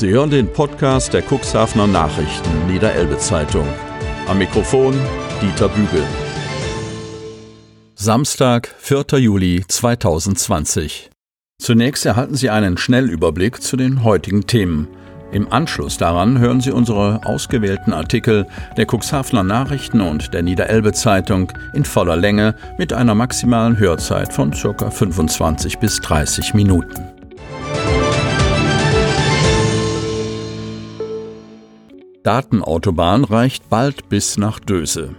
Sie hören den Podcast der Cuxhavener Nachrichten Niederelbe Zeitung. Am Mikrofon Dieter Bügel. Samstag, 4. Juli 2020. Zunächst erhalten Sie einen Schnellüberblick zu den heutigen Themen. Im Anschluss daran hören Sie unsere ausgewählten Artikel der Cuxhavener Nachrichten und der Niederelbe Zeitung in voller Länge mit einer maximalen Hörzeit von ca. 25 bis 30 Minuten. Datenautobahn reicht bald bis nach Döse.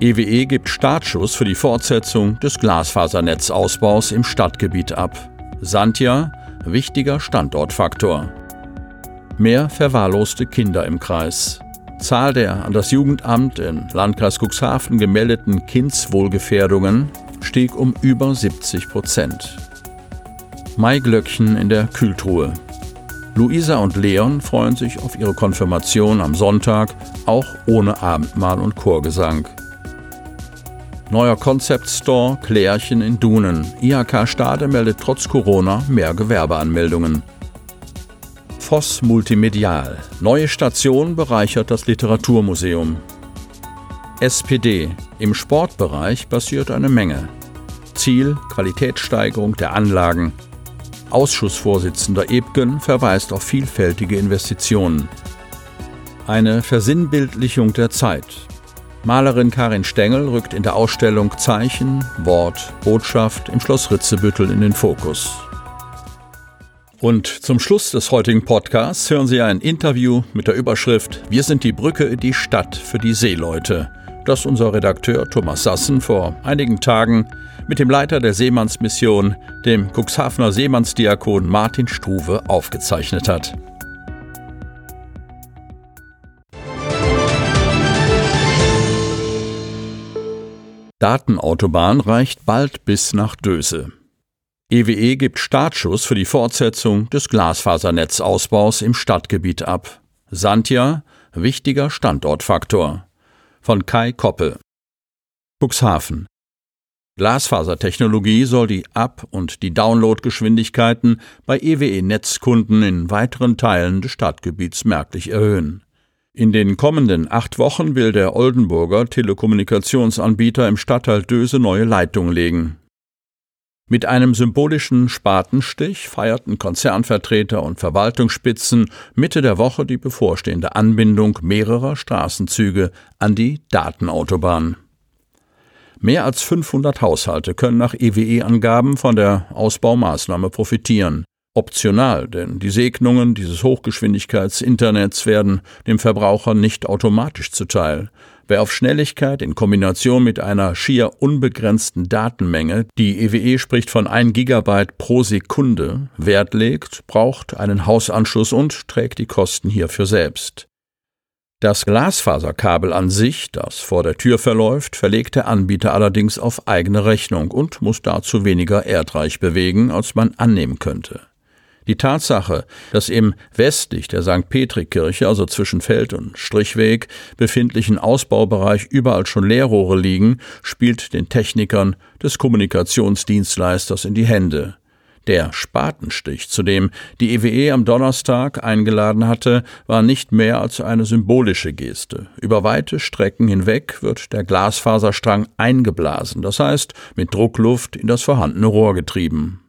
EWE e gibt Startschuss für die Fortsetzung des Glasfasernetzausbaus im Stadtgebiet ab. Sandja, wichtiger Standortfaktor. Mehr verwahrloste Kinder im Kreis. Zahl der an das Jugendamt im Landkreis Cuxhaven gemeldeten Kindswohlgefährdungen stieg um über 70 Prozent. Maiglöckchen in der Kühltruhe. Luisa und Leon freuen sich auf ihre Konfirmation am Sonntag, auch ohne Abendmahl und Chorgesang. Neuer Concept Store Klärchen in Dunen. IHK Stade meldet trotz Corona mehr Gewerbeanmeldungen. Voss Multimedial. Neue Station bereichert das Literaturmuseum. SPD. Im Sportbereich passiert eine Menge. Ziel Qualitätssteigerung der Anlagen. Ausschussvorsitzender Ebgen verweist auf vielfältige Investitionen. Eine Versinnbildlichung der Zeit. Malerin Karin Stengel rückt in der Ausstellung Zeichen, Wort, Botschaft im Schloss Ritzebüttel in den Fokus. Und zum Schluss des heutigen Podcasts hören Sie ein Interview mit der Überschrift Wir sind die Brücke, die Stadt für die Seeleute, das unser Redakteur Thomas Sassen vor einigen Tagen mit dem Leiter der Seemannsmission, dem Cuxhavener Seemannsdiakon Martin Struve, aufgezeichnet hat. Datenautobahn reicht bald bis nach Döse. EWE e gibt Startschuss für die Fortsetzung des Glasfasernetzausbaus im Stadtgebiet ab. Sandja, wichtiger Standortfaktor. Von Kai Koppe. Cuxhaven. Glasfasertechnologie soll die Up- und die Downloadgeschwindigkeiten bei EWE-Netzkunden in weiteren Teilen des Stadtgebiets merklich erhöhen. In den kommenden acht Wochen will der Oldenburger Telekommunikationsanbieter im Stadtteil Döse neue Leitungen legen. Mit einem symbolischen Spatenstich feierten Konzernvertreter und Verwaltungsspitzen Mitte der Woche die bevorstehende Anbindung mehrerer Straßenzüge an die Datenautobahn. Mehr als 500 Haushalte können nach EWE-Angaben von der Ausbaumaßnahme profitieren. Optional, denn die Segnungen dieses Hochgeschwindigkeits-Internets werden dem Verbraucher nicht automatisch zuteil. Wer auf Schnelligkeit in Kombination mit einer schier unbegrenzten Datenmenge, die EWE e spricht von 1 Gigabyte pro Sekunde, Wert legt, braucht einen Hausanschluss und trägt die Kosten hierfür selbst. Das Glasfaserkabel an sich, das vor der Tür verläuft, verlegt der Anbieter allerdings auf eigene Rechnung und muss dazu weniger Erdreich bewegen, als man annehmen könnte. Die Tatsache, dass im westlich der St. Petrikirche, also zwischen Feld und Strichweg, befindlichen Ausbaubereich überall schon Leerrohre liegen, spielt den Technikern des Kommunikationsdienstleisters in die Hände. Der Spatenstich, zu dem die EWE e am Donnerstag eingeladen hatte, war nicht mehr als eine symbolische Geste. Über weite Strecken hinweg wird der Glasfaserstrang eingeblasen, das heißt mit Druckluft in das vorhandene Rohr getrieben.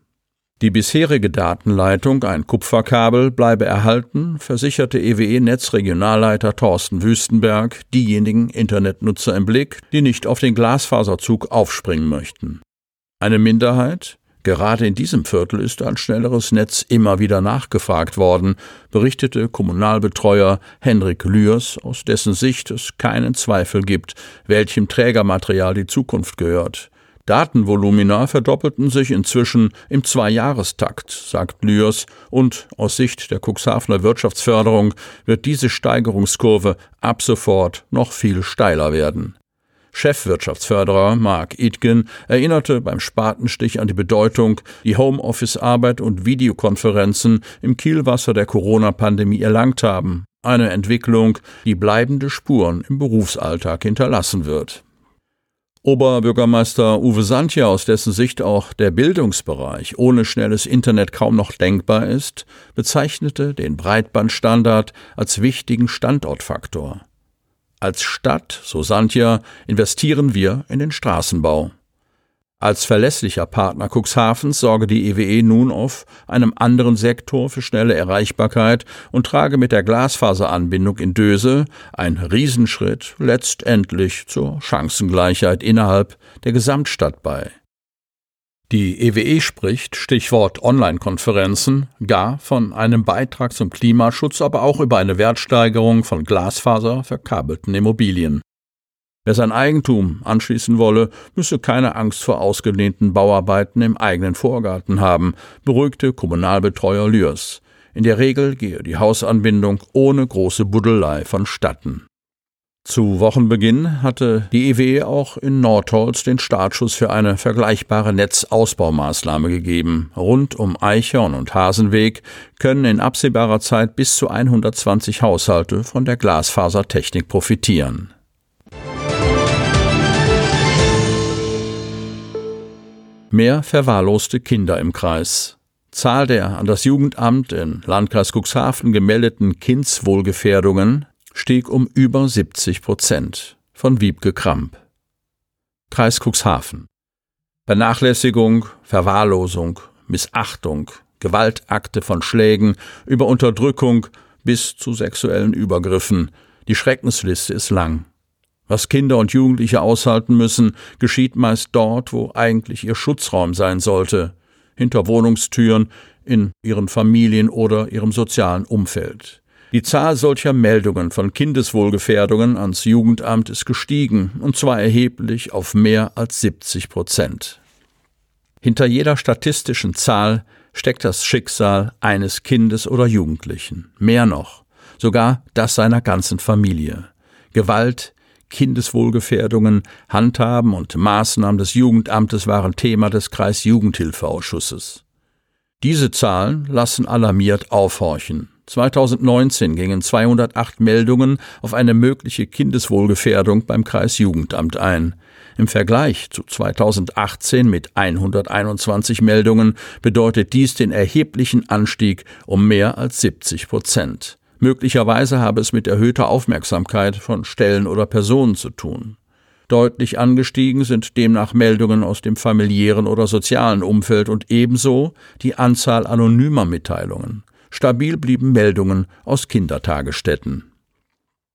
Die bisherige Datenleitung, ein Kupferkabel, bleibe erhalten, versicherte EWE-Netzregionalleiter Thorsten Wüstenberg diejenigen Internetnutzer im Blick, die nicht auf den Glasfaserzug aufspringen möchten. Eine Minderheit, Gerade in diesem Viertel ist ein schnelleres Netz immer wieder nachgefragt worden, berichtete Kommunalbetreuer Henrik Lührs, aus dessen Sicht es keinen Zweifel gibt, welchem Trägermaterial die Zukunft gehört. Datenvolumina verdoppelten sich inzwischen im Zweijahrestakt, sagt Lührs, und aus Sicht der Cuxhavener Wirtschaftsförderung wird diese Steigerungskurve ab sofort noch viel steiler werden. Chefwirtschaftsförderer Mark Itgen erinnerte beim Spatenstich an die Bedeutung, die Homeoffice-Arbeit und Videokonferenzen im Kielwasser der Corona-Pandemie erlangt haben. Eine Entwicklung, die bleibende Spuren im Berufsalltag hinterlassen wird. Oberbürgermeister Uwe Santja, aus dessen Sicht auch der Bildungsbereich ohne schnelles Internet kaum noch denkbar ist, bezeichnete den Breitbandstandard als wichtigen Standortfaktor. Als Stadt, so Santja, investieren wir in den Straßenbau. Als verlässlicher Partner Cuxhavens sorge die EWE e nun auf einem anderen Sektor für schnelle Erreichbarkeit und trage mit der Glasfaseranbindung in Döse ein Riesenschritt letztendlich zur Chancengleichheit innerhalb der Gesamtstadt bei. Die EWE e spricht, Stichwort Online-Konferenzen, gar von einem Beitrag zum Klimaschutz, aber auch über eine Wertsteigerung von Glasfaser verkabelten Immobilien. Wer sein Eigentum anschließen wolle, müsse keine Angst vor ausgedehnten Bauarbeiten im eigenen Vorgarten haben, beruhigte Kommunalbetreuer Lürs. In der Regel gehe die Hausanbindung ohne große Buddelei vonstatten. Zu Wochenbeginn hatte die EWE auch in Nordholz den Startschuss für eine vergleichbare Netzausbaumaßnahme gegeben. Rund um Eichhorn und Hasenweg können in absehbarer Zeit bis zu 120 Haushalte von der Glasfasertechnik profitieren. Mehr verwahrloste Kinder im Kreis. Zahl der an das Jugendamt in Landkreis Cuxhaven gemeldeten Kindswohlgefährdungen stieg um über 70 Prozent. Von Wiebke Kramp. Kreis Cuxhaven. Vernachlässigung, Verwahrlosung, Missachtung, Gewaltakte von Schlägen über Unterdrückung bis zu sexuellen Übergriffen. Die Schreckensliste ist lang. Was Kinder und Jugendliche aushalten müssen, geschieht meist dort, wo eigentlich ihr Schutzraum sein sollte, hinter Wohnungstüren, in ihren Familien oder ihrem sozialen Umfeld. Die Zahl solcher Meldungen von Kindeswohlgefährdungen ans Jugendamt ist gestiegen, und zwar erheblich auf mehr als 70 Prozent. Hinter jeder statistischen Zahl steckt das Schicksal eines Kindes oder Jugendlichen, mehr noch, sogar das seiner ganzen Familie. Gewalt, Kindeswohlgefährdungen, Handhaben und Maßnahmen des Jugendamtes waren Thema des Kreisjugendhilfeausschusses. Diese Zahlen lassen alarmiert aufhorchen. 2019 gingen 208 Meldungen auf eine mögliche Kindeswohlgefährdung beim Kreisjugendamt ein. Im Vergleich zu 2018 mit 121 Meldungen bedeutet dies den erheblichen Anstieg um mehr als 70 Prozent. Möglicherweise habe es mit erhöhter Aufmerksamkeit von Stellen oder Personen zu tun. Deutlich angestiegen sind demnach Meldungen aus dem familiären oder sozialen Umfeld und ebenso die Anzahl anonymer Mitteilungen. Stabil blieben Meldungen aus Kindertagesstätten.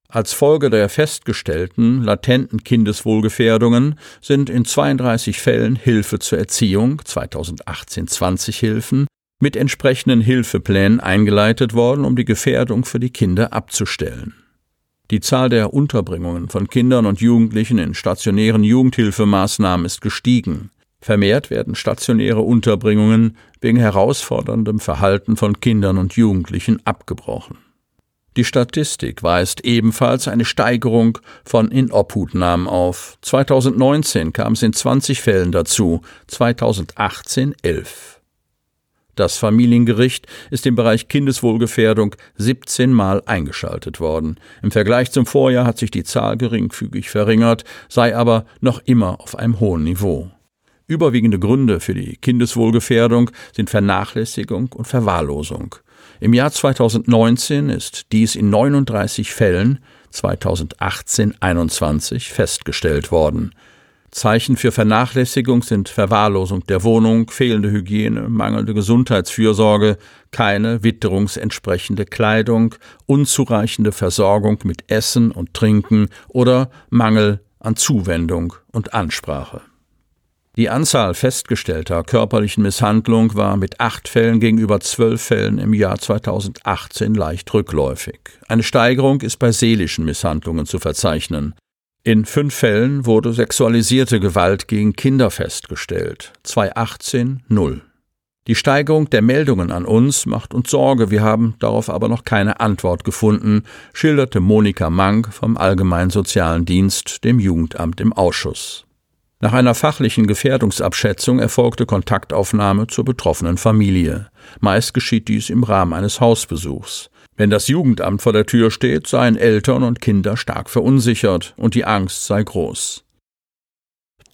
Als Folge der festgestellten latenten Kindeswohlgefährdungen sind in 32 Fällen Hilfe zur Erziehung 2018 20 Hilfen mit entsprechenden Hilfeplänen eingeleitet worden, um die Gefährdung für die Kinder abzustellen. Die Zahl der Unterbringungen von Kindern und Jugendlichen in stationären Jugendhilfemaßnahmen ist gestiegen. Vermehrt werden stationäre Unterbringungen wegen herausforderndem Verhalten von Kindern und Jugendlichen abgebrochen. Die Statistik weist ebenfalls eine Steigerung von Inobhutnahmen auf. 2019 kam es in 20 Fällen dazu, 2018 11. Das Familiengericht ist im Bereich Kindeswohlgefährdung 17 Mal eingeschaltet worden. Im Vergleich zum Vorjahr hat sich die Zahl geringfügig verringert, sei aber noch immer auf einem hohen Niveau. Überwiegende Gründe für die Kindeswohlgefährdung sind Vernachlässigung und Verwahrlosung. Im Jahr 2019 ist dies in 39 Fällen 2018 21 festgestellt worden. Zeichen für Vernachlässigung sind Verwahrlosung der Wohnung, fehlende Hygiene, mangelnde Gesundheitsfürsorge, keine witterungsentsprechende Kleidung, unzureichende Versorgung mit Essen und Trinken oder Mangel an Zuwendung und Ansprache. Die Anzahl festgestellter körperlichen Misshandlung war mit acht Fällen gegenüber zwölf Fällen im Jahr 2018 leicht rückläufig. Eine Steigerung ist bei seelischen Misshandlungen zu verzeichnen. In fünf Fällen wurde sexualisierte Gewalt gegen Kinder festgestellt. 2018 0. Die Steigerung der Meldungen an uns macht uns Sorge, wir haben darauf aber noch keine Antwort gefunden, schilderte Monika Mank vom Allgemeinen Sozialen Dienst dem Jugendamt im Ausschuss. Nach einer fachlichen Gefährdungsabschätzung erfolgte Kontaktaufnahme zur betroffenen Familie. Meist geschieht dies im Rahmen eines Hausbesuchs. Wenn das Jugendamt vor der Tür steht, seien Eltern und Kinder stark verunsichert und die Angst sei groß.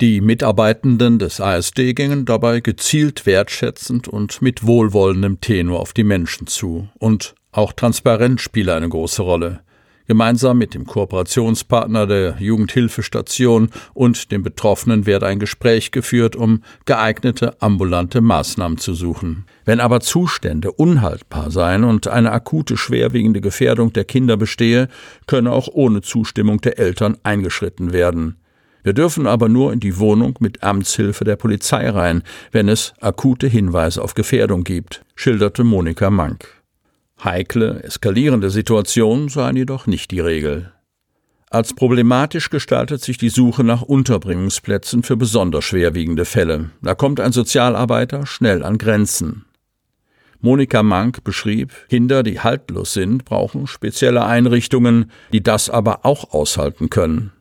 Die Mitarbeitenden des ASD gingen dabei gezielt wertschätzend und mit wohlwollendem Tenor auf die Menschen zu. Und auch Transparenz spiele eine große Rolle. Gemeinsam mit dem Kooperationspartner der Jugendhilfestation und dem Betroffenen werde ein Gespräch geführt, um geeignete ambulante Maßnahmen zu suchen. Wenn aber Zustände unhaltbar seien und eine akute schwerwiegende Gefährdung der Kinder bestehe, könne auch ohne Zustimmung der Eltern eingeschritten werden. Wir dürfen aber nur in die Wohnung mit Amtshilfe der Polizei rein, wenn es akute Hinweise auf Gefährdung gibt, schilderte Monika Mank. Heikle, eskalierende Situationen seien jedoch nicht die Regel. Als problematisch gestaltet sich die Suche nach Unterbringungsplätzen für besonders schwerwiegende Fälle. Da kommt ein Sozialarbeiter schnell an Grenzen. Monika Mank beschrieb, Kinder, die haltlos sind, brauchen spezielle Einrichtungen, die das aber auch aushalten können.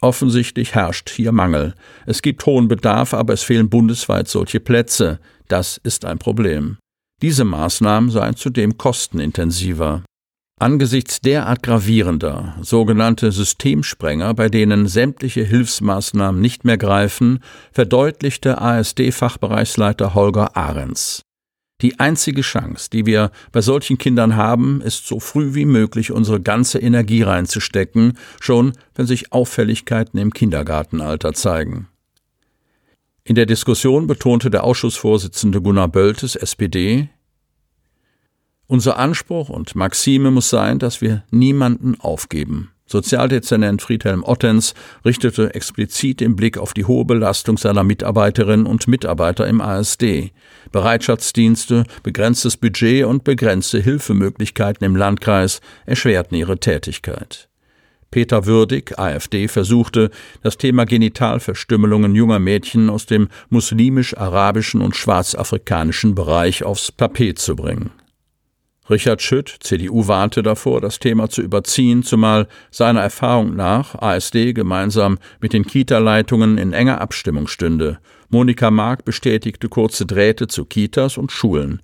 Offensichtlich herrscht hier Mangel. Es gibt hohen Bedarf, aber es fehlen bundesweit solche Plätze. Das ist ein Problem. Diese Maßnahmen seien zudem kostenintensiver. Angesichts derart gravierender, sogenannte Systemsprenger, bei denen sämtliche Hilfsmaßnahmen nicht mehr greifen, verdeutlichte ASD-Fachbereichsleiter Holger Ahrens. Die einzige Chance, die wir bei solchen Kindern haben, ist so früh wie möglich unsere ganze Energie reinzustecken, schon wenn sich Auffälligkeiten im Kindergartenalter zeigen. In der Diskussion betonte der Ausschussvorsitzende Gunnar Böltes, SPD, unser Anspruch und Maxime muss sein, dass wir niemanden aufgeben. Sozialdezernent Friedhelm Ottens richtete explizit den Blick auf die hohe Belastung seiner Mitarbeiterinnen und Mitarbeiter im ASD. Bereitschaftsdienste, begrenztes Budget und begrenzte Hilfemöglichkeiten im Landkreis erschwerten ihre Tätigkeit. Peter Würdig, AfD, versuchte, das Thema Genitalverstümmelungen junger Mädchen aus dem muslimisch-arabischen und schwarzafrikanischen Bereich aufs Tapet zu bringen. Richard Schütt, CDU, warnte davor, das Thema zu überziehen, zumal seiner Erfahrung nach ASD gemeinsam mit den Kita-Leitungen in enger Abstimmung stünde. Monika Mark bestätigte kurze Drähte zu Kitas und Schulen.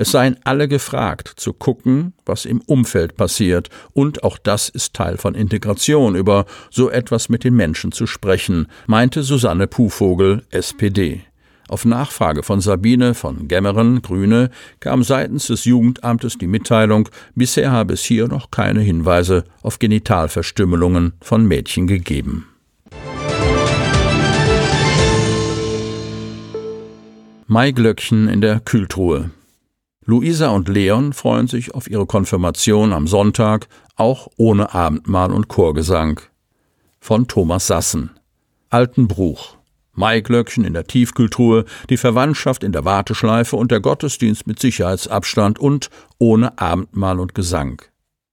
Es seien alle gefragt, zu gucken, was im Umfeld passiert, und auch das ist Teil von Integration, über so etwas mit den Menschen zu sprechen, meinte Susanne Puhvogel, SPD. Auf Nachfrage von Sabine von Gemmeren, Grüne, kam seitens des Jugendamtes die Mitteilung, bisher habe es hier noch keine Hinweise auf Genitalverstümmelungen von Mädchen gegeben. Maiglöckchen in der Kühltruhe. Luisa und Leon freuen sich auf ihre Konfirmation am Sonntag, auch ohne Abendmahl und Chorgesang. Von Thomas Sassen. Altenbruch. Maiglöckchen in der Tiefkühltruhe, die Verwandtschaft in der Warteschleife und der Gottesdienst mit Sicherheitsabstand und ohne Abendmahl und Gesang.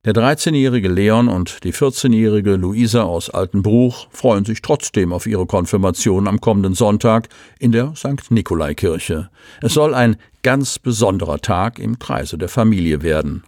Der 13-jährige Leon und die 14-jährige Luisa aus Altenbruch freuen sich trotzdem auf ihre Konfirmation am kommenden Sonntag in der St. Nikolaikirche. Es soll ein ganz besonderer Tag im Kreise der Familie werden.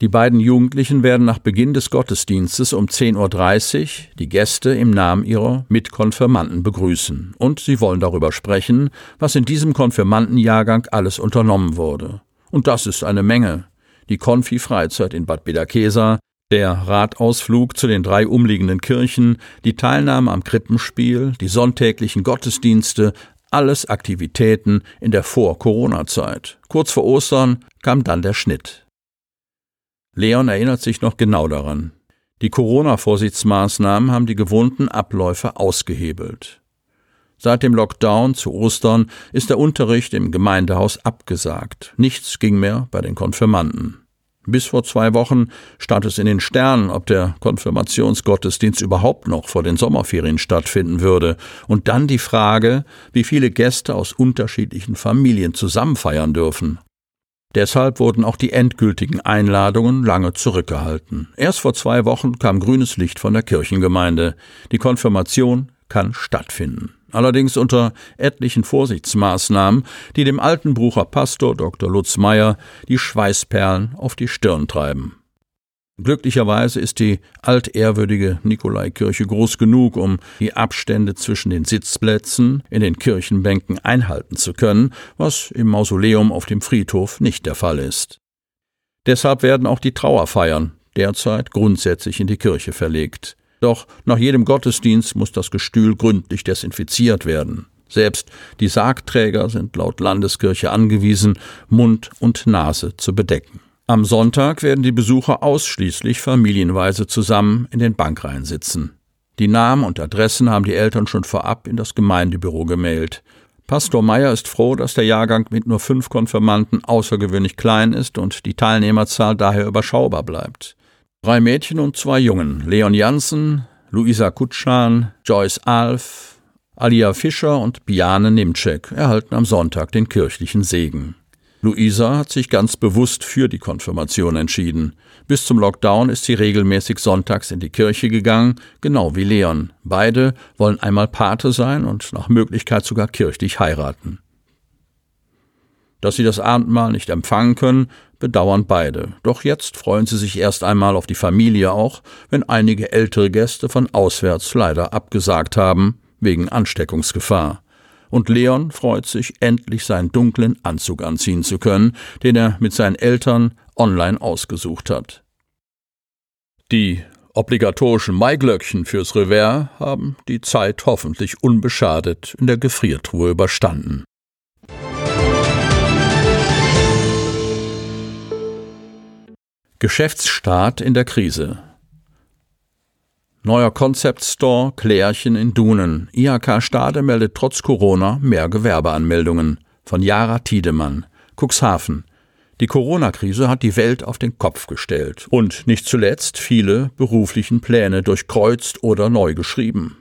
Die beiden Jugendlichen werden nach Beginn des Gottesdienstes um 10.30 Uhr die Gäste im Namen ihrer Mitkonfirmanden begrüßen. Und sie wollen darüber sprechen, was in diesem Konfirmandenjahrgang alles unternommen wurde. Und das ist eine Menge. Die Konfi-Freizeit in Bad Bederkesa, der Radausflug zu den drei umliegenden Kirchen, die Teilnahme am Krippenspiel, die sonntäglichen Gottesdienste, alles Aktivitäten in der Vor-Corona-Zeit. Kurz vor Ostern kam dann der Schnitt. Leon erinnert sich noch genau daran. Die Corona-Vorsichtsmaßnahmen haben die gewohnten Abläufe ausgehebelt. Seit dem Lockdown zu Ostern ist der Unterricht im Gemeindehaus abgesagt. Nichts ging mehr bei den Konfirmanden. Bis vor zwei Wochen stand es in den Sternen, ob der Konfirmationsgottesdienst überhaupt noch vor den Sommerferien stattfinden würde. Und dann die Frage, wie viele Gäste aus unterschiedlichen Familien zusammen feiern dürfen. Deshalb wurden auch die endgültigen Einladungen lange zurückgehalten. Erst vor zwei Wochen kam grünes Licht von der Kirchengemeinde. Die Konfirmation kann stattfinden. Allerdings unter etlichen Vorsichtsmaßnahmen, die dem Altenbrucher Pastor Dr. Lutz Meyer die Schweißperlen auf die Stirn treiben. Glücklicherweise ist die altehrwürdige Nikolaikirche groß genug, um die Abstände zwischen den Sitzplätzen in den Kirchenbänken einhalten zu können, was im Mausoleum auf dem Friedhof nicht der Fall ist. Deshalb werden auch die Trauerfeiern derzeit grundsätzlich in die Kirche verlegt. Doch nach jedem Gottesdienst muss das Gestühl gründlich desinfiziert werden. Selbst die Sargträger sind laut Landeskirche angewiesen, Mund und Nase zu bedecken. Am Sonntag werden die Besucher ausschließlich familienweise zusammen in den Bankreihen sitzen. Die Namen und Adressen haben die Eltern schon vorab in das Gemeindebüro gemailt. Pastor Meyer ist froh, dass der Jahrgang mit nur fünf Konfirmanden außergewöhnlich klein ist und die Teilnehmerzahl daher überschaubar bleibt. Drei Mädchen und zwei Jungen, Leon Janssen, Luisa Kutschan, Joyce Alf, Alia Fischer und Biane Nimczek erhalten am Sonntag den kirchlichen Segen. Luisa hat sich ganz bewusst für die Konfirmation entschieden. Bis zum Lockdown ist sie regelmäßig sonntags in die Kirche gegangen, genau wie Leon. Beide wollen einmal Pate sein und nach Möglichkeit sogar kirchlich heiraten. Dass sie das Abendmahl nicht empfangen können, bedauern beide. Doch jetzt freuen sie sich erst einmal auf die Familie auch, wenn einige ältere Gäste von auswärts leider abgesagt haben, wegen Ansteckungsgefahr und Leon freut sich, endlich seinen dunklen Anzug anziehen zu können, den er mit seinen Eltern online ausgesucht hat. Die obligatorischen Maiglöckchen fürs Revers haben die Zeit hoffentlich unbeschadet in der Gefriertruhe überstanden. Geschäftsstart in der Krise. Neuer Concept Store Klärchen in Dunen. IHK Stade meldet trotz Corona mehr Gewerbeanmeldungen. Von Jara Tiedemann. Cuxhaven. Die Corona-Krise hat die Welt auf den Kopf gestellt und nicht zuletzt viele beruflichen Pläne durchkreuzt oder neu geschrieben.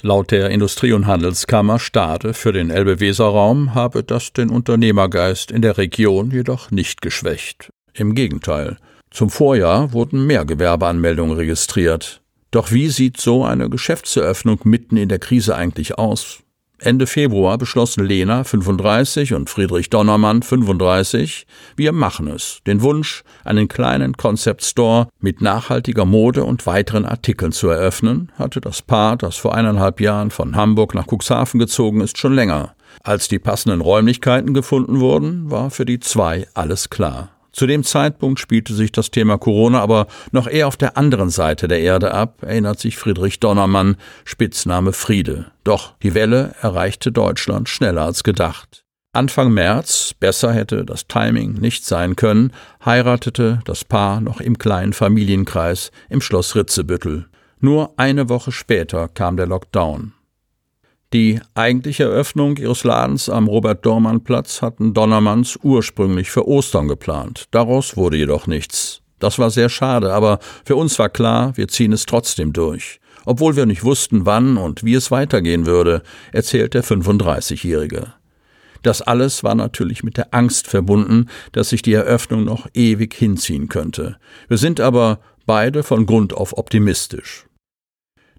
Laut der Industrie- und Handelskammer Stade für den Elbe-Weser-Raum habe das den Unternehmergeist in der Region jedoch nicht geschwächt. Im Gegenteil. Zum Vorjahr wurden mehr Gewerbeanmeldungen registriert. Doch wie sieht so eine Geschäftseröffnung mitten in der Krise eigentlich aus? Ende Februar beschlossen Lena 35 und Friedrich Donnermann 35, wir machen es. Den Wunsch, einen kleinen Concept Store mit nachhaltiger Mode und weiteren Artikeln zu eröffnen, hatte das Paar, das vor eineinhalb Jahren von Hamburg nach Cuxhaven gezogen ist, schon länger. Als die passenden Räumlichkeiten gefunden wurden, war für die zwei alles klar. Zu dem Zeitpunkt spielte sich das Thema Corona aber noch eher auf der anderen Seite der Erde ab, erinnert sich Friedrich Donnermann, Spitzname Friede. Doch die Welle erreichte Deutschland schneller als gedacht. Anfang März, besser hätte das Timing nicht sein können, heiratete das Paar noch im kleinen Familienkreis im Schloss Ritzebüttel. Nur eine Woche später kam der Lockdown. Die eigentliche Eröffnung ihres Ladens am Robert-Dormann-Platz hatten Donnermanns ursprünglich für Ostern geplant. Daraus wurde jedoch nichts. Das war sehr schade, aber für uns war klar, wir ziehen es trotzdem durch. Obwohl wir nicht wussten, wann und wie es weitergehen würde, erzählt der 35-Jährige. Das alles war natürlich mit der Angst verbunden, dass sich die Eröffnung noch ewig hinziehen könnte. Wir sind aber beide von Grund auf optimistisch.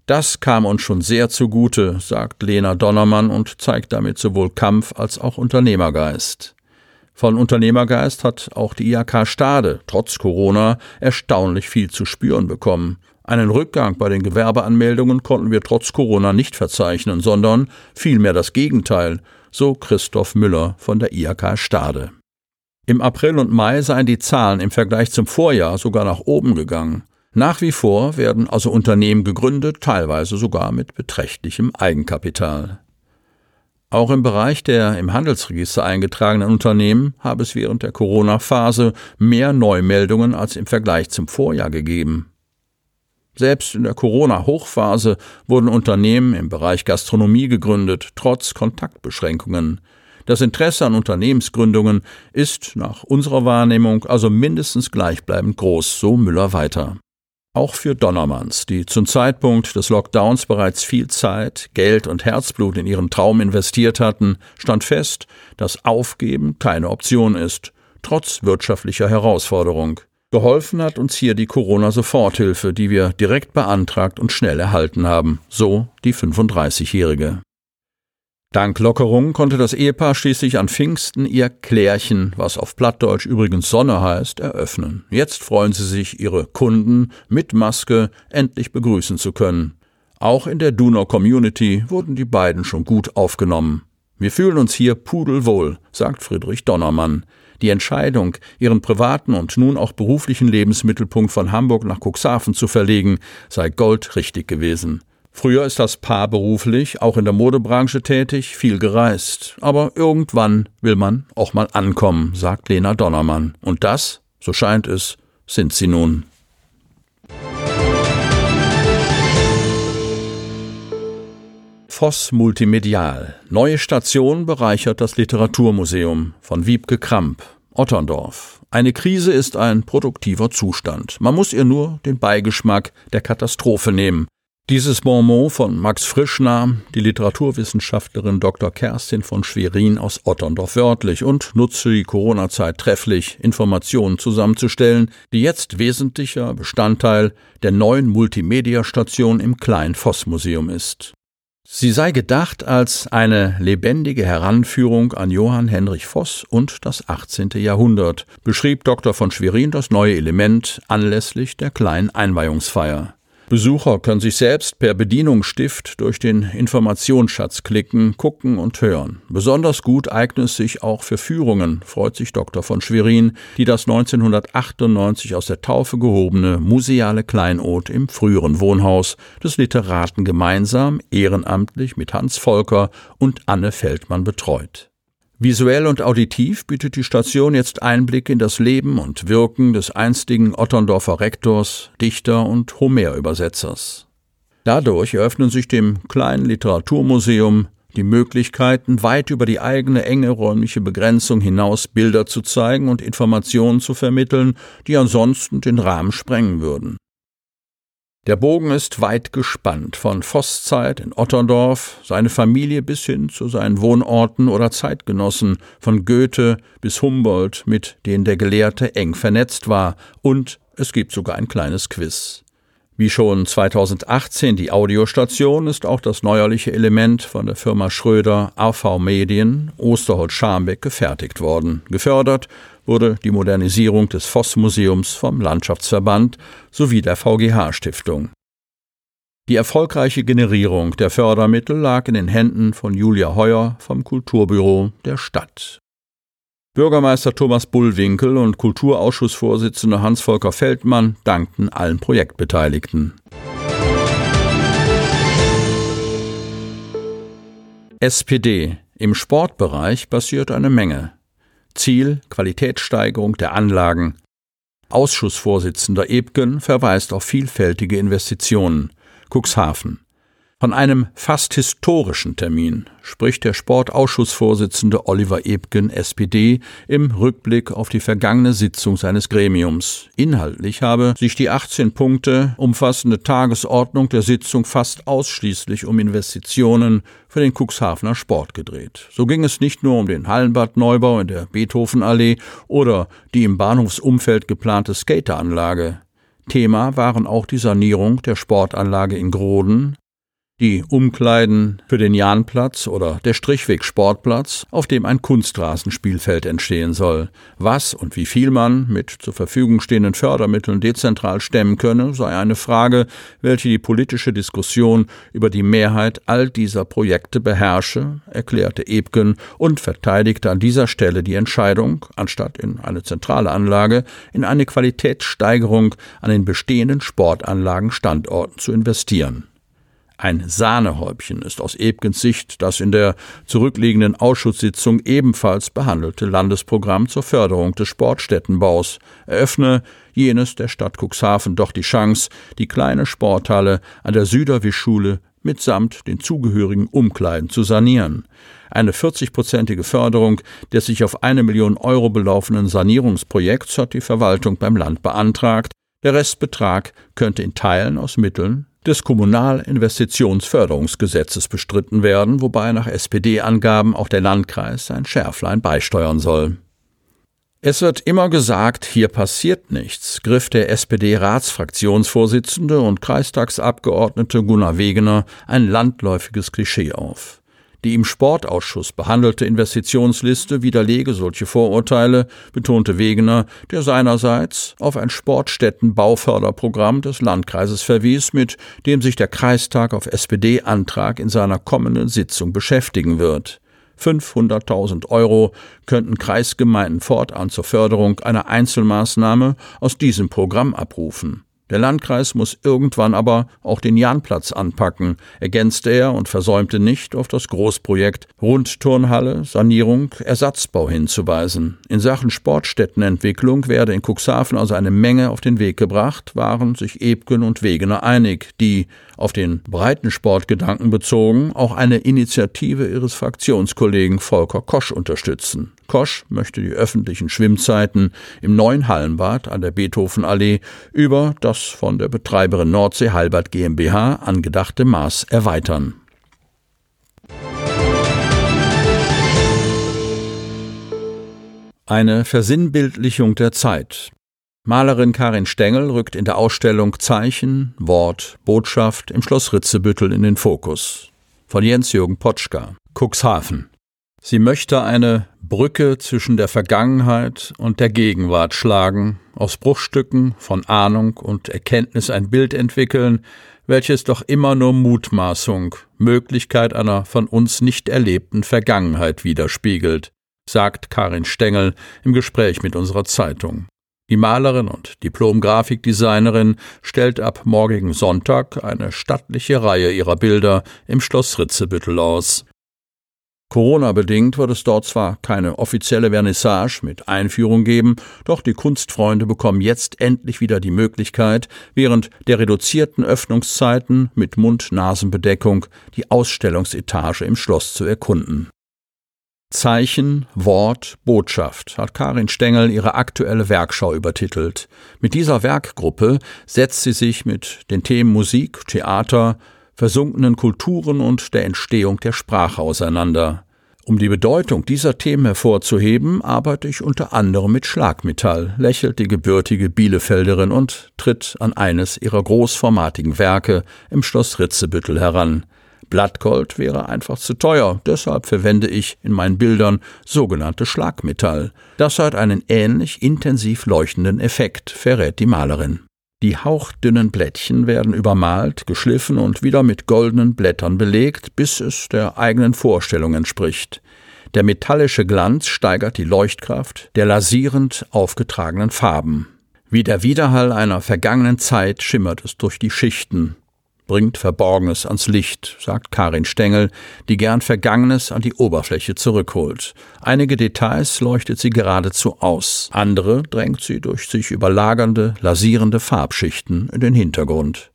Das kam uns schon sehr zugute, sagt Lena Donnermann und zeigt damit sowohl Kampf als auch Unternehmergeist. Von Unternehmergeist hat auch die IHK Stade trotz Corona erstaunlich viel zu spüren bekommen. Einen Rückgang bei den Gewerbeanmeldungen konnten wir trotz Corona nicht verzeichnen, sondern vielmehr das Gegenteil, so Christoph Müller von der IHK Stade. Im April und Mai seien die Zahlen im Vergleich zum Vorjahr sogar nach oben gegangen. Nach wie vor werden also Unternehmen gegründet, teilweise sogar mit beträchtlichem Eigenkapital. Auch im Bereich der im Handelsregister eingetragenen Unternehmen habe es während der Corona-Phase mehr Neumeldungen als im Vergleich zum Vorjahr gegeben. Selbst in der Corona-Hochphase wurden Unternehmen im Bereich Gastronomie gegründet, trotz Kontaktbeschränkungen. Das Interesse an Unternehmensgründungen ist nach unserer Wahrnehmung also mindestens gleichbleibend groß, so Müller weiter. Auch für Donnermanns, die zum Zeitpunkt des Lockdowns bereits viel Zeit, Geld und Herzblut in ihren Traum investiert hatten, stand fest, dass Aufgeben keine Option ist, trotz wirtschaftlicher Herausforderung. Geholfen hat uns hier die Corona-Soforthilfe, die wir direkt beantragt und schnell erhalten haben, so die 35-Jährige. Dank Lockerung konnte das Ehepaar schließlich an Pfingsten ihr Klärchen, was auf Plattdeutsch übrigens Sonne heißt, eröffnen. Jetzt freuen sie sich, ihre Kunden mit Maske endlich begrüßen zu können. Auch in der Donau Community wurden die beiden schon gut aufgenommen. Wir fühlen uns hier pudelwohl, sagt Friedrich Donnermann. Die Entscheidung, ihren privaten und nun auch beruflichen Lebensmittelpunkt von Hamburg nach Cuxhaven zu verlegen, sei goldrichtig gewesen. Früher ist das Paar beruflich, auch in der Modebranche tätig, viel gereist. Aber irgendwann will man auch mal ankommen, sagt Lena Donnermann. Und das, so scheint es, sind sie nun. Voss Multimedial. Neue Station bereichert das Literaturmuseum von Wiebke Kramp, Otterndorf. Eine Krise ist ein produktiver Zustand. Man muss ihr nur den Beigeschmack der Katastrophe nehmen. Dieses Bonmot von Max Frisch nahm die Literaturwissenschaftlerin Dr. Kerstin von Schwerin aus Otterndorf wörtlich und nutzte die Corona-Zeit trefflich, Informationen zusammenzustellen, die jetzt wesentlicher Bestandteil der neuen Multimedia-Station im Klein-Voss-Museum ist. Sie sei gedacht als eine lebendige Heranführung an Johann Henrich Voss und das 18. Jahrhundert, beschrieb Dr. von Schwerin das neue Element anlässlich der kleinen Einweihungsfeier. Besucher können sich selbst per Bedienungsstift durch den Informationsschatz klicken, gucken und hören. Besonders gut eignet es sich auch für Führungen, freut sich Dr. von Schwerin, die das 1998 aus der Taufe gehobene museale Kleinod im früheren Wohnhaus des Literaten gemeinsam ehrenamtlich mit Hans Volker und Anne Feldmann betreut. Visuell und auditiv bietet die Station jetzt Einblick in das Leben und Wirken des einstigen Otterndorfer Rektors, Dichter und Homerübersetzers. Dadurch eröffnen sich dem kleinen Literaturmuseum die Möglichkeiten, weit über die eigene enge räumliche Begrenzung hinaus Bilder zu zeigen und Informationen zu vermitteln, die ansonsten den Rahmen sprengen würden. Der Bogen ist weit gespannt, von Vosszeit in Otterndorf, seine Familie bis hin zu seinen Wohnorten oder Zeitgenossen, von Goethe bis Humboldt, mit denen der Gelehrte eng vernetzt war, und es gibt sogar ein kleines Quiz. Wie schon 2018 die Audiostation ist auch das neuerliche Element von der Firma Schröder AV Medien Osterholz-Scharmbeck gefertigt worden. Gefördert wurde die Modernisierung des Voss-Museums vom Landschaftsverband sowie der VGH-Stiftung. Die erfolgreiche Generierung der Fördermittel lag in den Händen von Julia Heuer vom Kulturbüro der Stadt. Bürgermeister Thomas Bullwinkel und Kulturausschussvorsitzender Hans-Volker Feldmann dankten allen Projektbeteiligten. SPD. Im Sportbereich passiert eine Menge. Ziel Qualitätssteigerung der Anlagen. Ausschussvorsitzender Ebgen verweist auf vielfältige Investitionen. Cuxhaven. Von einem fast historischen Termin spricht der Sportausschussvorsitzende Oliver Ebgen, SPD, im Rückblick auf die vergangene Sitzung seines Gremiums. Inhaltlich habe sich die 18 Punkte umfassende Tagesordnung der Sitzung fast ausschließlich um Investitionen für den Cuxhavener Sport gedreht. So ging es nicht nur um den Hallenbadneubau in der Beethovenallee oder die im Bahnhofsumfeld geplante Skateranlage. Thema waren auch die Sanierung der Sportanlage in Groden, die Umkleiden für den Jahnplatz oder der Strichweg Sportplatz, auf dem ein Kunstrasenspielfeld entstehen soll. Was und wie viel man mit zur Verfügung stehenden Fördermitteln dezentral stemmen könne, sei eine Frage, welche die politische Diskussion über die Mehrheit all dieser Projekte beherrsche, erklärte Ebgen und verteidigte an dieser Stelle die Entscheidung, anstatt in eine zentrale Anlage, in eine Qualitätssteigerung an den bestehenden Sportanlagenstandorten zu investieren. Ein Sahnehäubchen ist aus Ebgens Sicht das in der zurückliegenden Ausschusssitzung ebenfalls behandelte Landesprogramm zur Förderung des Sportstättenbaus. Eröffne jenes der Stadt Cuxhaven doch die Chance, die kleine Sporthalle an der Süderwischschule mitsamt den zugehörigen Umkleiden zu sanieren. Eine 40-prozentige Förderung des sich auf eine Million Euro belaufenden Sanierungsprojekts hat die Verwaltung beim Land beantragt. Der Restbetrag könnte in Teilen aus Mitteln des Kommunalinvestitionsförderungsgesetzes bestritten werden, wobei nach SPD-Angaben auch der Landkreis ein Schärflein beisteuern soll. Es wird immer gesagt, hier passiert nichts, griff der SPD-Ratsfraktionsvorsitzende und Kreistagsabgeordnete Gunnar Wegener ein landläufiges Klischee auf. Die im Sportausschuss behandelte Investitionsliste widerlege solche Vorurteile, betonte Wegener, der seinerseits auf ein Sportstättenbauförderprogramm des Landkreises verwies, mit dem sich der Kreistag auf SPD-Antrag in seiner kommenden Sitzung beschäftigen wird. 500.000 Euro könnten Kreisgemeinden fortan zur Förderung einer Einzelmaßnahme aus diesem Programm abrufen. Der Landkreis muss irgendwann aber auch den Jahnplatz anpacken, ergänzte er und versäumte nicht, auf das Großprojekt Rundturnhalle, Sanierung, Ersatzbau hinzuweisen. In Sachen Sportstättenentwicklung werde in Cuxhaven also eine Menge auf den Weg gebracht, waren sich Ebgen und Wegener einig, die, auf den breiten Sportgedanken bezogen, auch eine Initiative ihres Fraktionskollegen Volker Kosch unterstützen. Kosch möchte die öffentlichen Schwimmzeiten im neuen Hallenbad an der Beethovenallee über das von der Betreiberin Nordsee Halbert GmbH angedachte Maß erweitern. Eine Versinnbildlichung der Zeit. Malerin Karin Stengel rückt in der Ausstellung Zeichen, Wort, Botschaft im Schloss Ritzebüttel in den Fokus. Von Jens-Jürgen Potschka, Cuxhaven. Sie möchte eine Brücke zwischen der Vergangenheit und der Gegenwart schlagen, aus Bruchstücken von Ahnung und Erkenntnis ein Bild entwickeln, welches doch immer nur Mutmaßung, Möglichkeit einer von uns nicht erlebten Vergangenheit widerspiegelt, sagt Karin Stengel im Gespräch mit unserer Zeitung. Die Malerin und Diplom-Grafikdesignerin stellt ab morgigen Sonntag eine stattliche Reihe ihrer Bilder im Schloss Ritzebüttel aus. Corona-bedingt wird es dort zwar keine offizielle Vernissage mit Einführung geben, doch die Kunstfreunde bekommen jetzt endlich wieder die Möglichkeit, während der reduzierten Öffnungszeiten mit Mund-Nasen-Bedeckung die Ausstellungsetage im Schloss zu erkunden. Zeichen, Wort, Botschaft hat Karin Stengel ihre aktuelle Werkschau übertitelt. Mit dieser Werkgruppe setzt sie sich mit den Themen Musik, Theater, versunkenen Kulturen und der Entstehung der Sprache auseinander. Um die Bedeutung dieser Themen hervorzuheben, arbeite ich unter anderem mit Schlagmetall, lächelt die gebürtige Bielefelderin und tritt an eines ihrer großformatigen Werke im Schloss Ritzebüttel heran. Blattgold wäre einfach zu teuer, deshalb verwende ich in meinen Bildern sogenannte Schlagmetall. Das hat einen ähnlich intensiv leuchtenden Effekt, verrät die Malerin. Die hauchdünnen Blättchen werden übermalt, geschliffen und wieder mit goldenen Blättern belegt, bis es der eigenen Vorstellung entspricht. Der metallische Glanz steigert die Leuchtkraft der lasierend aufgetragenen Farben. Wie der Widerhall einer vergangenen Zeit schimmert es durch die Schichten, bringt Verborgenes ans Licht, sagt Karin Stengel, die gern Vergangenes an die Oberfläche zurückholt. Einige Details leuchtet sie geradezu aus, andere drängt sie durch sich überlagernde, lasierende Farbschichten in den Hintergrund.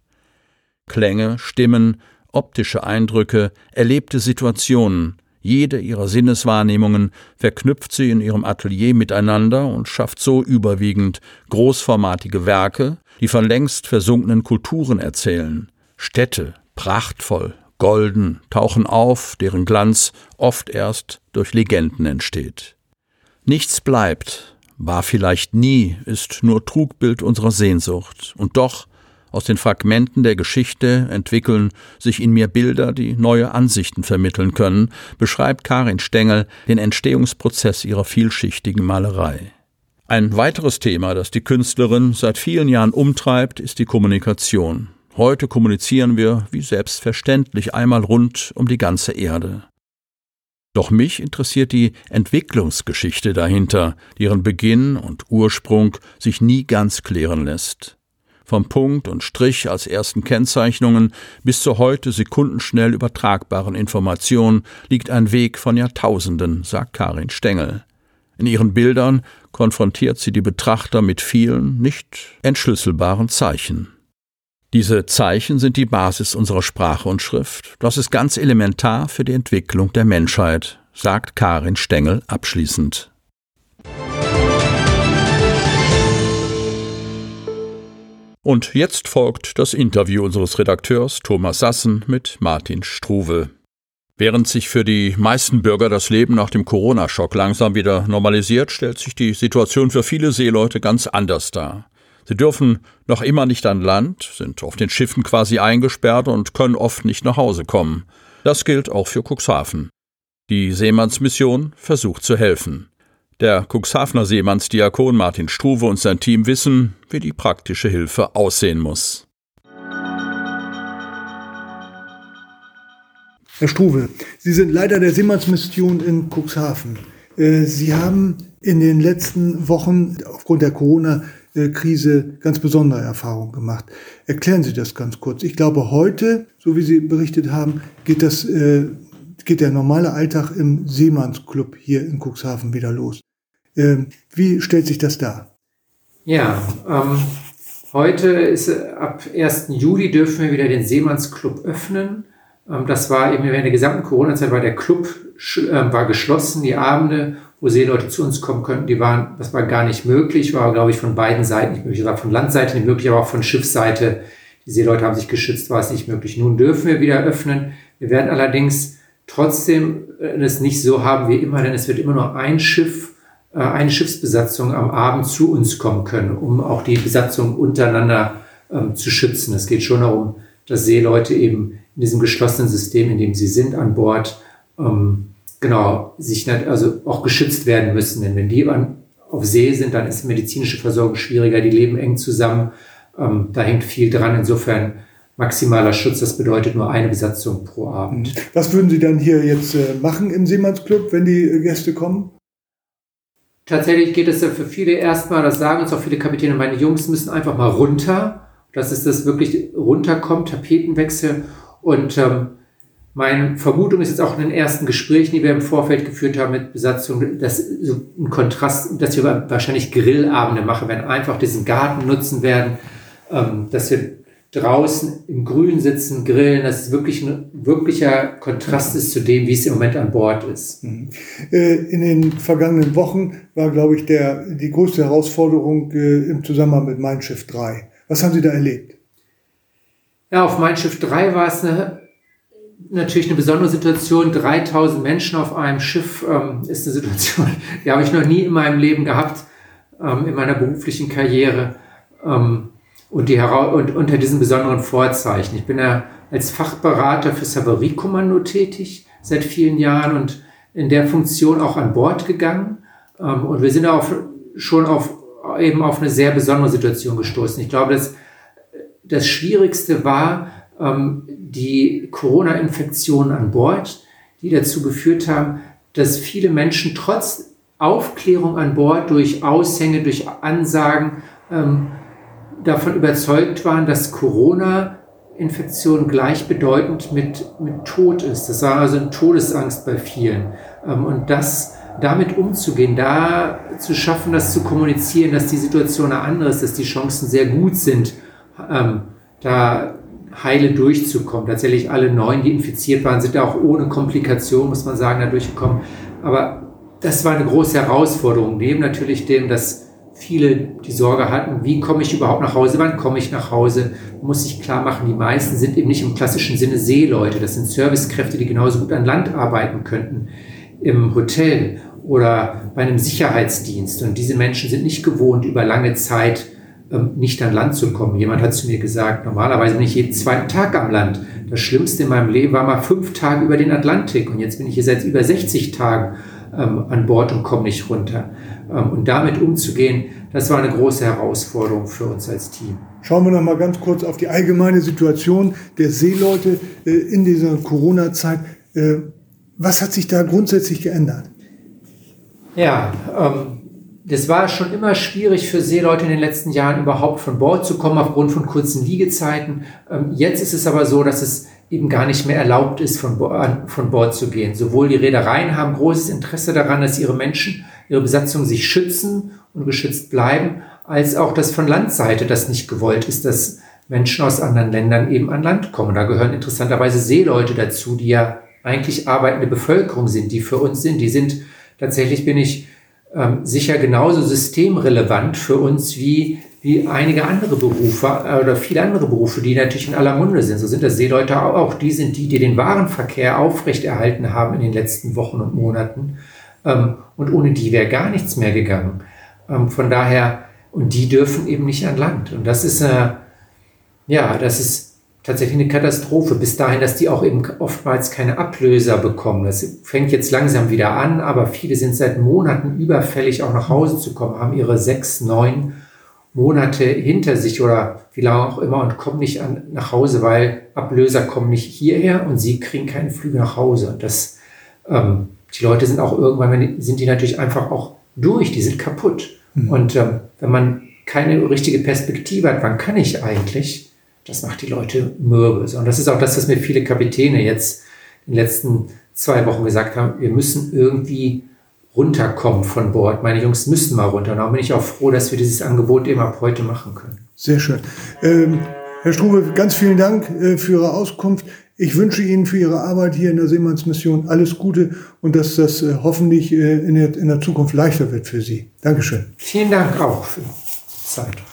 Klänge, Stimmen, optische Eindrücke, erlebte Situationen, jede ihrer Sinneswahrnehmungen verknüpft sie in ihrem Atelier miteinander und schafft so überwiegend großformatige Werke, die von längst versunkenen Kulturen erzählen, Städte, prachtvoll, golden, tauchen auf, deren Glanz oft erst durch Legenden entsteht. Nichts bleibt, war vielleicht nie, ist nur Trugbild unserer Sehnsucht, und doch aus den Fragmenten der Geschichte entwickeln sich in mir Bilder, die neue Ansichten vermitteln können, beschreibt Karin Stengel den Entstehungsprozess ihrer vielschichtigen Malerei. Ein weiteres Thema, das die Künstlerin seit vielen Jahren umtreibt, ist die Kommunikation. Heute kommunizieren wir wie selbstverständlich einmal rund um die ganze Erde. Doch mich interessiert die Entwicklungsgeschichte dahinter, deren Beginn und Ursprung sich nie ganz klären lässt. Vom Punkt und Strich als ersten Kennzeichnungen bis zur heute sekundenschnell übertragbaren Information liegt ein Weg von Jahrtausenden, sagt Karin Stengel. In ihren Bildern konfrontiert sie die Betrachter mit vielen, nicht entschlüsselbaren Zeichen. Diese Zeichen sind die Basis unserer Sprache und Schrift. Das ist ganz elementar für die Entwicklung der Menschheit, sagt Karin Stengel abschließend. Und jetzt folgt das Interview unseres Redakteurs Thomas Sassen mit Martin Struve. Während sich für die meisten Bürger das Leben nach dem Corona-Schock langsam wieder normalisiert, stellt sich die Situation für viele Seeleute ganz anders dar. Sie dürfen noch immer nicht an Land, sind auf den Schiffen quasi eingesperrt und können oft nicht nach Hause kommen. Das gilt auch für Cuxhaven. Die Seemannsmission versucht zu helfen. Der Cuxhavener Seemannsdiakon Martin Struve und sein Team wissen, wie die praktische Hilfe aussehen muss. Herr Struve, Sie sind Leiter der Seemannsmission in Cuxhaven. Äh, Sie haben in den letzten Wochen aufgrund der Corona-Krise ganz besondere Erfahrungen gemacht. Erklären Sie das ganz kurz. Ich glaube, heute, so wie Sie berichtet haben, geht, das, äh, geht der normale Alltag im Seemannsclub hier in Cuxhaven wieder los. Ähm, wie stellt sich das dar? Ja, ähm, heute ist ab 1. Juli dürfen wir wieder den Seemannsclub öffnen. Ähm, das war eben während der gesamten Corona-Zeit war der Club äh, war geschlossen. Die Abende, wo Seeleute zu uns kommen könnten, die waren, das war gar nicht möglich, war, glaube ich, von beiden Seiten nicht möglich. Das war von Landseite nicht möglich, aber auch von Schiffsseite. Die Seeleute haben sich geschützt, war es nicht möglich. Nun dürfen wir wieder öffnen. Wir werden allerdings trotzdem äh, es nicht so haben wie immer, denn es wird immer nur ein Schiff, äh, eine Schiffsbesatzung am Abend zu uns kommen können, um auch die Besatzung untereinander ähm, zu schützen. Es geht schon darum, dass Seeleute eben in diesem geschlossenen System, in dem sie sind, an Bord, ähm, genau, sich nicht, also auch geschützt werden müssen. Denn wenn die an, auf See sind, dann ist medizinische Versorgung schwieriger, die leben eng zusammen, ähm, da hängt viel dran. Insofern maximaler Schutz, das bedeutet nur eine Besatzung pro Abend. Was würden Sie dann hier jetzt äh, machen im Seemannsclub, wenn die äh, Gäste kommen? Tatsächlich geht es ja für viele erstmal, das sagen uns auch viele Kapitäne, meine Jungs müssen einfach mal runter, dass es das wirklich runterkommt, Tapetenwechsel und ähm, meine Vermutung ist jetzt auch in den ersten Gesprächen, die wir im Vorfeld geführt haben mit Besatzung, dass so ein Kontrast, dass wir wahrscheinlich Grillabende machen werden, einfach diesen Garten nutzen werden, ähm, dass wir draußen im Grün sitzen, grillen, dass es wirklich ein wirklicher Kontrast ist zu dem, wie es im Moment an Bord ist. Mhm. Äh, in den vergangenen Wochen war, glaube ich, der, die größte Herausforderung äh, im Zusammenhang mit Mein Schiff 3. Was haben Sie da erlebt? Ja, auf Mein Schiff 3 war es eine, natürlich eine besondere Situation. 3000 Menschen auf einem Schiff ähm, ist eine Situation, die habe ich noch nie in meinem Leben gehabt, ähm, in meiner beruflichen Karriere. Ähm, und, die, und unter diesen besonderen Vorzeichen. Ich bin ja als Fachberater für Savariekommando tätig seit vielen Jahren und in der Funktion auch an Bord gegangen. Ähm, und wir sind auch schon auf, eben auf eine sehr besondere Situation gestoßen. Ich glaube, dass das Schwierigste war ähm, die Corona-Infektionen an Bord, die dazu geführt haben, dass viele Menschen trotz Aufklärung an Bord durch Aushänge, durch Ansagen ähm, davon überzeugt waren, dass Corona-Infektion gleichbedeutend mit, mit Tod ist. Das war also eine Todesangst bei vielen. Ähm, und das damit umzugehen, da zu schaffen, das zu kommunizieren, dass die Situation eine andere ist, dass die Chancen sehr gut sind, ähm, da heile durchzukommen. Tatsächlich alle neun, die infiziert waren, sind auch ohne Komplikation, muss man sagen, da durchgekommen. Aber das war eine große Herausforderung, neben natürlich dem, dass viele die Sorge hatten, wie komme ich überhaupt nach Hause, wann komme ich nach Hause, muss ich klar machen, die meisten sind eben nicht im klassischen Sinne Seeleute, das sind Servicekräfte, die genauso gut an Land arbeiten könnten, im Hotel oder bei einem Sicherheitsdienst. Und diese Menschen sind nicht gewohnt, über lange Zeit nicht an Land zu kommen. Jemand hat zu mir gesagt, normalerweise bin ich jeden zweiten Tag am Land. Das Schlimmste in meinem Leben war mal fünf Tage über den Atlantik und jetzt bin ich hier seit über 60 Tagen ähm, an Bord und komme nicht runter. Ähm, und damit umzugehen, das war eine große Herausforderung für uns als Team. Schauen wir noch mal ganz kurz auf die allgemeine Situation der Seeleute äh, in dieser Corona-Zeit. Äh, was hat sich da grundsätzlich geändert? Ja, ähm, das war schon immer schwierig für Seeleute in den letzten Jahren überhaupt von Bord zu kommen aufgrund von kurzen Liegezeiten. Ähm, jetzt ist es aber so, dass es eben gar nicht mehr erlaubt ist, von, Bord, von Bord zu gehen. Sowohl die Reedereien haben großes Interesse daran, dass ihre Menschen, ihre Besatzung sich schützen und geschützt bleiben, als auch, dass von Landseite das nicht gewollt ist, dass Menschen aus anderen Ländern eben an Land kommen. Da gehören interessanterweise Seeleute dazu, die ja eigentlich arbeitende Bevölkerung sind, die für uns sind. Die sind tatsächlich, bin ich ähm, sicher genauso systemrelevant für uns wie, wie einige andere Berufe äh, oder viele andere Berufe, die natürlich in aller Munde sind. So sind das Seeleute auch. Die sind die, die den Warenverkehr aufrechterhalten haben in den letzten Wochen und Monaten. Ähm, und ohne die wäre gar nichts mehr gegangen. Ähm, von daher, und die dürfen eben nicht an Land. Und das ist, äh, ja, das ist tatsächlich eine Katastrophe. Bis dahin, dass die auch eben oftmals keine Ablöser bekommen. Das fängt jetzt langsam wieder an, aber viele sind seit Monaten überfällig, auch nach Hause zu kommen, haben ihre sechs, neun Monate hinter sich oder wie lange auch immer und kommen nicht an, nach Hause, weil Ablöser kommen nicht hierher und sie kriegen keinen Flüge nach Hause. Das, ähm, die Leute sind auch irgendwann, sind die natürlich einfach auch durch, die sind kaputt. Mhm. Und ähm, wenn man keine richtige Perspektive hat, wann kann ich eigentlich, das macht die Leute mürbe. Und das ist auch das, was mir viele Kapitäne jetzt in den letzten zwei Wochen gesagt haben, wir müssen irgendwie runterkommen von Bord. Meine Jungs müssen mal runter. Und darum bin ich auch froh, dass wir dieses Angebot eben ab heute machen können. Sehr schön. Ähm, Herr Strube, ganz vielen Dank äh, für Ihre Auskunft. Ich wünsche Ihnen für Ihre Arbeit hier in der Seemannsmission alles Gute und dass das äh, hoffentlich äh, in, der, in der Zukunft leichter wird für Sie. Dankeschön. Vielen Dank auch für die Zeit.